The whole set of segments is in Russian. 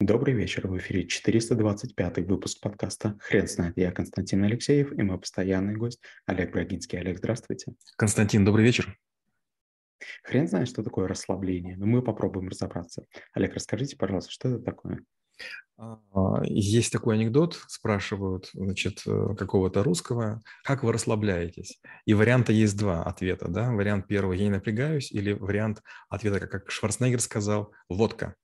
Добрый вечер, в эфире 425 выпуск подкаста «Хрен знает». Я Константин Алексеев и мой постоянный гость Олег Брагинский. Олег, здравствуйте. Константин, добрый вечер. Хрен знает, что такое расслабление, но мы попробуем разобраться. Олег, расскажите, пожалуйста, что это такое? А, есть такой анекдот, спрашивают, значит, э, какого-то русского, как вы расслабляетесь? И варианта есть два ответа, да? Вариант первый – я не напрягаюсь, или вариант ответа, как Шварценеггер сказал, водка.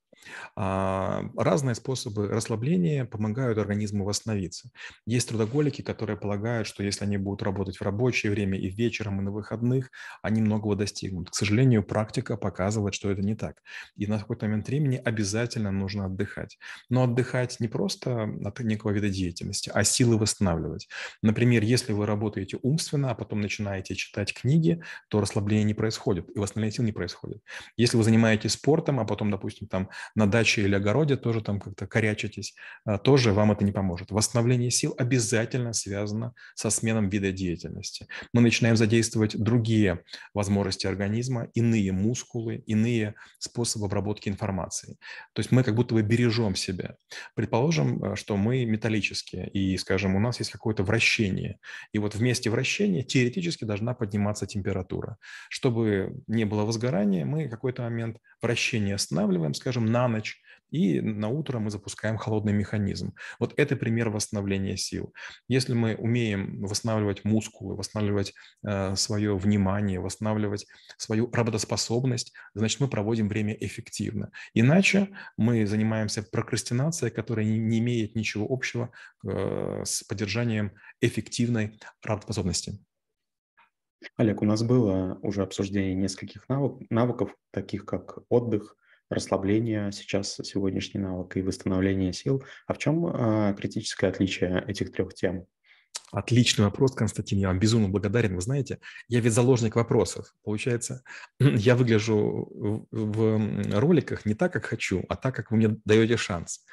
А, разные способы расслабления помогают организму восстановиться. Есть трудоголики, которые полагают, что если они будут работать в рабочее время и вечером, и на выходных, они многого достигнут. К сожалению, практика показывает, что это не так. И на какой-то момент времени обязательно нужно отдыхать. Но отдыхать не просто от некого вида деятельности, а силы восстанавливать. Например, если вы работаете умственно, а потом начинаете читать книги, то расслабление не происходит, и восстановление сил не происходит. Если вы занимаетесь спортом, а потом, допустим, там на даче или огороде тоже там как-то корячитесь, а, тоже вам это не поможет. Восстановление сил обязательно связано со сменом вида деятельности. Мы начинаем задействовать другие возможности организма, иные мускулы, иные способы обработки информации. То есть мы как будто бы бережем себя. Предположим, э, что мы металлические, и, скажем, у нас есть какое-то вращение. И вот вместе вращения теоретически должна подниматься температура. Чтобы не было возгорания, мы какой-то момент вращение останавливаем, скажем, на ночь, и на утро мы запускаем холодный механизм. Вот это пример восстановления сил. Если мы умеем восстанавливать мускулы, восстанавливать э, свое внимание, восстанавливать свою работоспособность, значит, мы проводим время эффективно. Иначе мы занимаемся прокрастинацией, которая не, не имеет ничего общего э, с поддержанием эффективной работоспособности. Олег, у нас было уже обсуждение нескольких навык, навыков, таких как отдых, расслабление, сейчас сегодняшний навык и восстановление сил. А в чем э, критическое отличие этих трех тем? Отличный вопрос, Константин, я вам безумно благодарен. Вы знаете, я ведь заложник вопросов. Получается, я выгляжу в роликах не так, как хочу, а так, как вы мне даете шанс.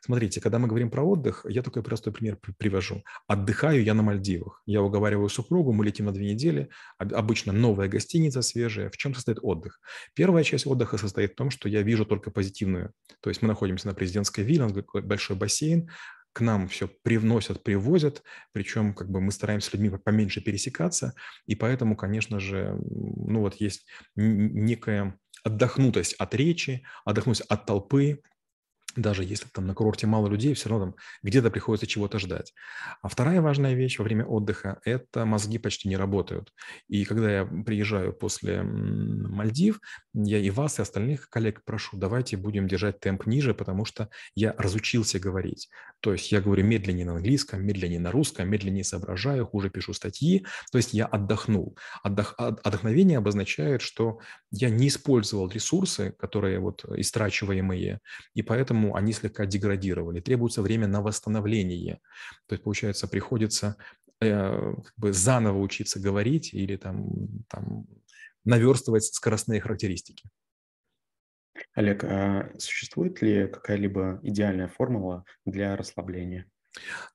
Смотрите, когда мы говорим про отдых, я такой простой пример привожу. Отдыхаю я на Мальдивах. Я уговариваю супругу, мы летим на две недели. Обычно новая гостиница свежая. В чем состоит отдых? Первая часть отдыха состоит в том, что я вижу только позитивную. То есть мы находимся на президентской вилле, большой бассейн, к нам все привносят, привозят, причем как бы мы стараемся с людьми поменьше пересекаться, и поэтому, конечно же, ну вот есть некая отдохнутость от речи, отдохнуть от толпы, даже если там на курорте мало людей, все равно там где-то приходится чего-то ждать. А вторая важная вещь во время отдыха – это мозги почти не работают. И когда я приезжаю после Мальдив, я и вас, и остальных коллег прошу, давайте будем держать темп ниже, потому что я разучился говорить. То есть я говорю медленнее на английском, медленнее на русском, медленнее соображаю, хуже пишу статьи. То есть я отдохнул. Отдох, отдохновение обозначает, что я не использовал ресурсы, которые вот истрачиваемые, и поэтому поэтому они слегка деградировали. Требуется время на восстановление. То есть, получается, приходится э, как бы заново учиться говорить или там, там наверстывать скоростные характеристики. Олег, а существует ли какая-либо идеальная формула для расслабления?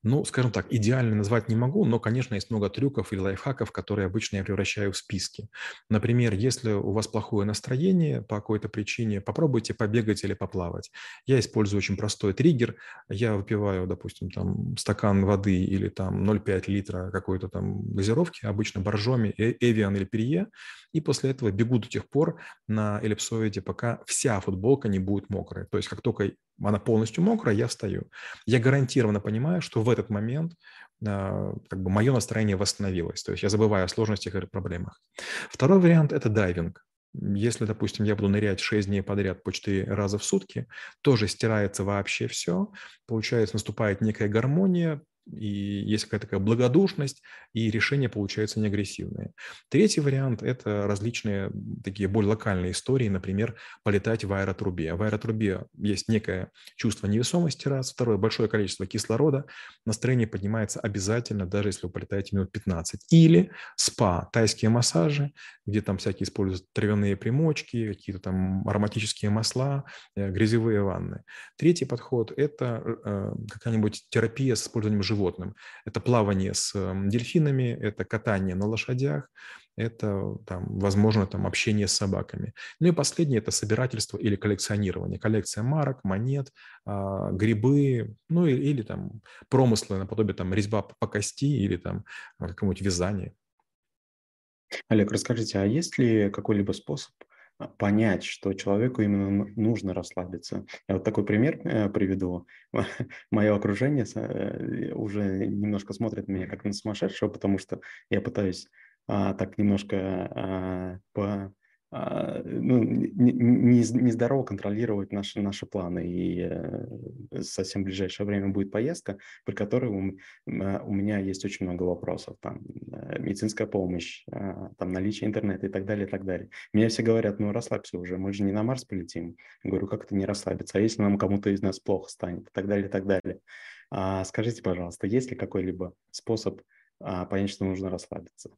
Ну, скажем так, идеально назвать не могу, но, конечно, есть много трюков или лайфхаков, которые обычно я превращаю в списки. Например, если у вас плохое настроение по какой-то причине, попробуйте побегать или поплавать. Я использую очень простой триггер. Я выпиваю, допустим, там стакан воды или там 0,5 литра какой-то там газировки, обычно боржоми, эвиан или перье, и после этого бегу до тех пор на эллипсоиде, пока вся футболка не будет мокрая. То есть как только она полностью мокрая, я встаю. Я гарантированно понимаю, что в этот момент а, как бы мое настроение восстановилось. То есть я забываю о сложностях и проблемах. Второй вариант – это дайвинг. Если, допустим, я буду нырять 6 дней подряд по 4 раза в сутки, тоже стирается вообще все. Получается, наступает некая гармония, и есть какая-то такая благодушность, и решения получаются не агрессивные. Третий вариант – это различные такие более локальные истории, например, полетать в аэротрубе. В аэротрубе есть некое чувство невесомости, раз. Второе – большое количество кислорода. Настроение поднимается обязательно, даже если вы полетаете минут 15. Или спа, тайские массажи, где там всякие используют травяные примочки, какие-то там ароматические масла, э, грязевые ванны. Третий подход – это э, какая-нибудь терапия с использованием животным. Это плавание с дельфинами, это катание на лошадях, это, там, возможно, там, общение с собаками. Ну и последнее – это собирательство или коллекционирование. Коллекция марок, монет, а, грибы, ну или, или там промыслы наподобие там резьба по кости или там какое-нибудь вязание. Олег, расскажите, а есть ли какой-либо способ понять, что человеку именно нужно расслабиться. Я вот такой пример э, приведу. Мое окружение э, уже немножко смотрит меня как на сумасшедшего, потому что я пытаюсь а, так немножко а, по а, ну, нездорово контролировать наши, наши планы. И э, совсем в ближайшее время будет поездка, при которой у, а, у меня есть очень много вопросов. Там э, медицинская помощь, а, там наличие интернета и так далее, и так далее. Мне все говорят, ну расслабься уже, мы же не на Марс полетим. Говорю, как это не расслабиться? А если нам кому-то из нас плохо станет? И так далее, и так далее. А скажите, пожалуйста, есть ли какой-либо способ понять, что нужно расслабиться?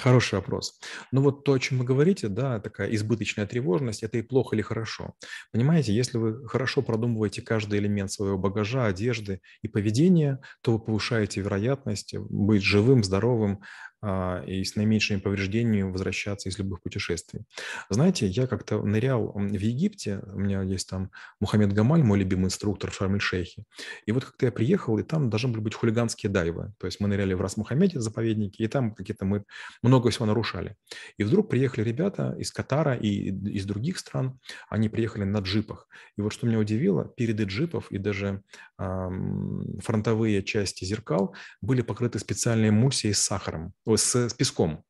Хороший вопрос. Ну вот то, о чем вы говорите, да, такая избыточная тревожность, это и плохо или хорошо. Понимаете, если вы хорошо продумываете каждый элемент своего багажа, одежды и поведения, то вы повышаете вероятность быть живым, здоровым, и с наименьшими повреждениями возвращаться из любых путешествий. Знаете, я как-то нырял в Египте, у меня есть там Мухаммед Гамаль, мой любимый инструктор в Шарм-эль-Шейхе, и вот как-то я приехал, и там должны были быть хулиганские дайвы, то есть мы ныряли в Рас-Мухаммеде заповеднике, и там какие-то мы много всего нарушали. И вдруг приехали ребята из Катара и из других стран, они приехали на джипах. И вот что меня удивило, переды джипов и даже эм, фронтовые части зеркал были покрыты специальной эмульсией с сахаром, с, с песком.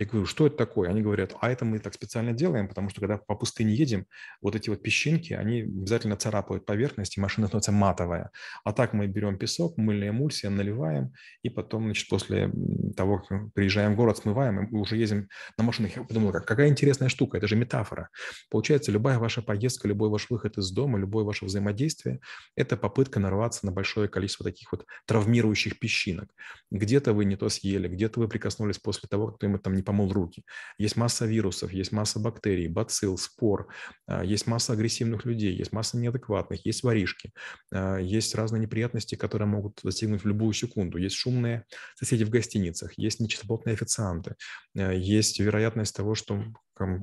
Я говорю, что это такое? Они говорят, а это мы так специально делаем, потому что когда по пустыне едем, вот эти вот песчинки, они обязательно царапают поверхность, и машина становится матовая. А так мы берем песок, мыльная эмульсия, наливаем, и потом, значит, после того, как приезжаем в город, смываем, и уже ездим на машинах. Я подумал, какая интересная штука, это же метафора. Получается, любая ваша поездка, любой ваш выход из дома, любое ваше взаимодействие – это попытка нарваться на большое количество таких вот травмирующих песчинок. Где-то вы не то съели, где-то вы прикоснулись после того, как кто-нибудь там не помыл руки. Есть масса вирусов, есть масса бактерий, бацилл, спор, а, есть масса агрессивных людей, есть масса неадекватных, есть воришки, а, есть разные неприятности, которые могут достигнуть в любую секунду. Есть шумные соседи в гостиницах, есть нечистоплотные официанты, а, есть вероятность того, что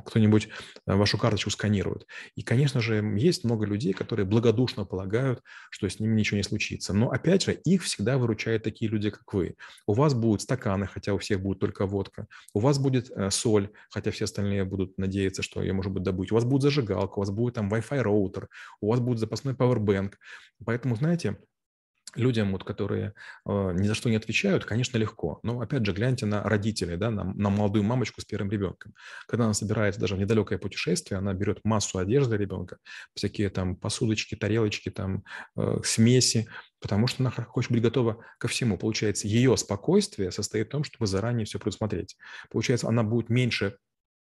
кто-нибудь э, вашу карточку сканирует. И, конечно же, есть много людей, которые благодушно полагают, что с ними ничего не случится. Но, опять же, их всегда выручают такие люди, как вы. У вас будут стаканы, хотя у всех будет только водка. У вас будет э, соль, хотя все остальные будут надеяться, что ее, может быть, добыть. У вас будет зажигалка, у вас будет там Wi-Fi роутер, у вас будет запасной powerbank. Поэтому, знаете, людям, вот, которые э, ни за что не отвечают, конечно, легко. Но, опять же, гляньте на родителей, да, на, на молодую мамочку с первым ребенком. Когда она собирается даже в недалекое путешествие, она берет массу одежды ребенка, всякие там посудочки, тарелочки, там э, смеси, потому что она хочет быть готова ко всему. Получается, ее спокойствие состоит в том, чтобы заранее все предусмотреть. Получается, она будет меньше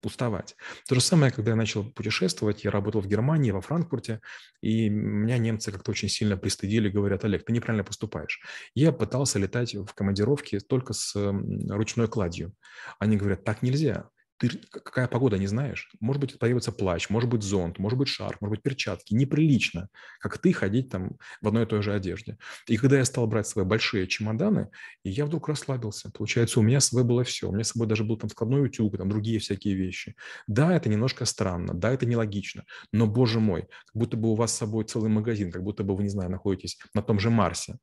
пустовать. То же самое, когда я начал путешествовать, я работал в Германии, во Франкфурте, и меня немцы как-то очень сильно пристыдили, говорят, Олег, ты неправильно поступаешь. Я пытался летать в командировке только с ручной кладью. Они говорят, так нельзя, ты какая погода, не знаешь. Может быть, появится плащ, может быть, зонт, может быть, шарф, может быть, перчатки. Неприлично, как ты ходить там в одной и той же одежде. И когда я стал брать свои большие чемоданы, я вдруг расслабился. Получается, у меня с собой было все. У меня с собой даже был там складной утюг, там другие всякие вещи. Да, это немножко странно, да, это нелогично, но, боже мой, как будто бы у вас с собой целый магазин, как будто бы вы, не знаю, находитесь на том же Марсе.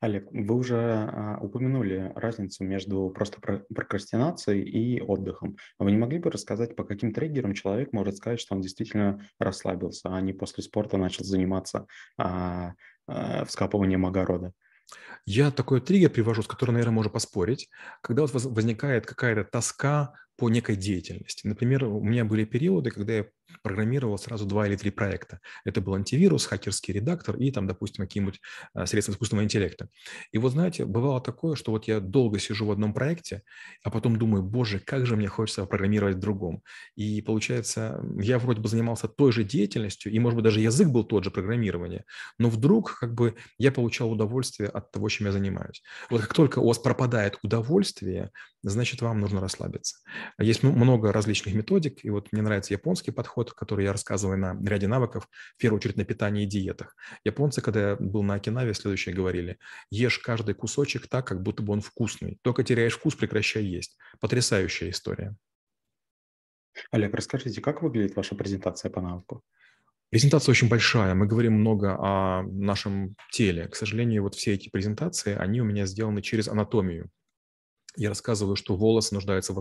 Олег, вы уже а, упомянули разницу между просто прокрастинацией и отдыхом. Вы не могли бы рассказать, по каким триггерам человек может сказать, что он действительно расслабился, а не после спорта начал заниматься а, а, вскапыванием огорода? Я такой триггер привожу, с которым, наверное, можно поспорить. Когда вот возникает какая-то тоска по некой деятельности. Например, у меня были периоды, когда я программировал сразу два или три проекта. Это был антивирус, хакерский редактор и там, допустим, какие-нибудь а, средства искусственного интеллекта. И вот, знаете, бывало такое, что вот я долго сижу в одном проекте, а потом думаю, боже, как же мне хочется программировать в другом. И получается, я вроде бы занимался той же деятельностью, и, может быть, даже язык был тот же программирование, но вдруг как бы я получал удовольствие от того, чем я занимаюсь. Вот как только у вас пропадает удовольствие, значит, вам нужно расслабиться. Есть много различных методик, и вот мне нравится японский подход, который я рассказываю на ряде навыков, в первую очередь на питании и диетах. Японцы, когда я был на Окинаве, следующее говорили, ешь каждый кусочек так, как будто бы он вкусный. Только теряешь вкус, прекращай есть. Потрясающая история. Олег, расскажите, как выглядит ваша презентация по навыку? Презентация очень большая, мы говорим много о нашем теле. К сожалению, вот все эти презентации, они у меня сделаны через анатомию. Я рассказываю, что волосы нуждаются в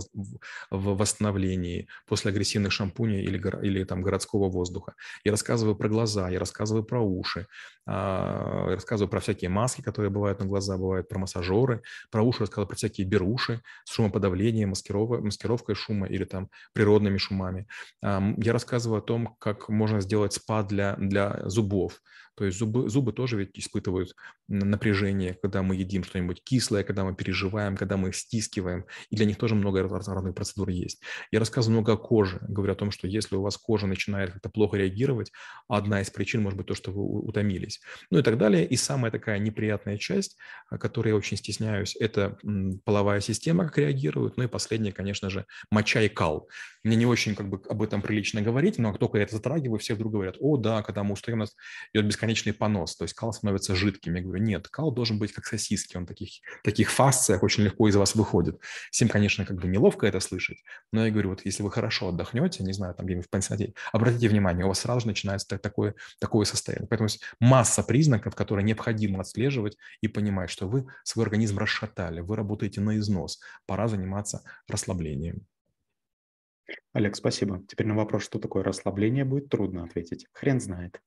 восстановлении после агрессивных шампуней или, или там городского воздуха. Я рассказываю про глаза, я рассказываю про уши, а, я рассказываю про всякие маски, которые бывают на глаза, бывают про массажеры, про уши рассказываю про всякие беруши с шумоподавлением, маскиров... маскировкой шума или там природными шумами. Я рассказываю о том, как можно сделать спа для, для зубов, то есть зубы, зубы тоже ведь испытывают напряжение, когда мы едим что-нибудь кислое, когда мы переживаем, когда мы стискиваем. И для них тоже много разных процедур есть. Я рассказываю много о коже. Говорю о том, что если у вас кожа начинает как-то плохо реагировать, одна из причин может быть то, что вы утомились. Ну и так далее. И самая такая неприятная часть, которой я очень стесняюсь, это половая система, как реагирует. Ну и последнее, конечно же, моча и кал. Мне не очень как бы об этом прилично говорить, но как только я это затрагиваю, все вдруг говорят, о, да, когда мы устаем, у нас идет бесконечный понос, то есть кал становится жидким. Я говорю, нет, кал должен быть как сосиски, он таких, таких фасциях очень легко из вас выходит. Всем, конечно, как бы неловко это слышать, но я говорю, вот если вы хорошо отдохнете, не знаю, там где-нибудь в пансионате, обратите внимание, у вас сразу же начинается такое, такое состояние. Поэтому есть масса признаков, которые необходимо отслеживать и понимать, что вы свой организм расшатали, вы работаете на износ, пора заниматься расслаблением. Олег, спасибо. Теперь на вопрос, что такое расслабление, будет трудно ответить. Хрен знает.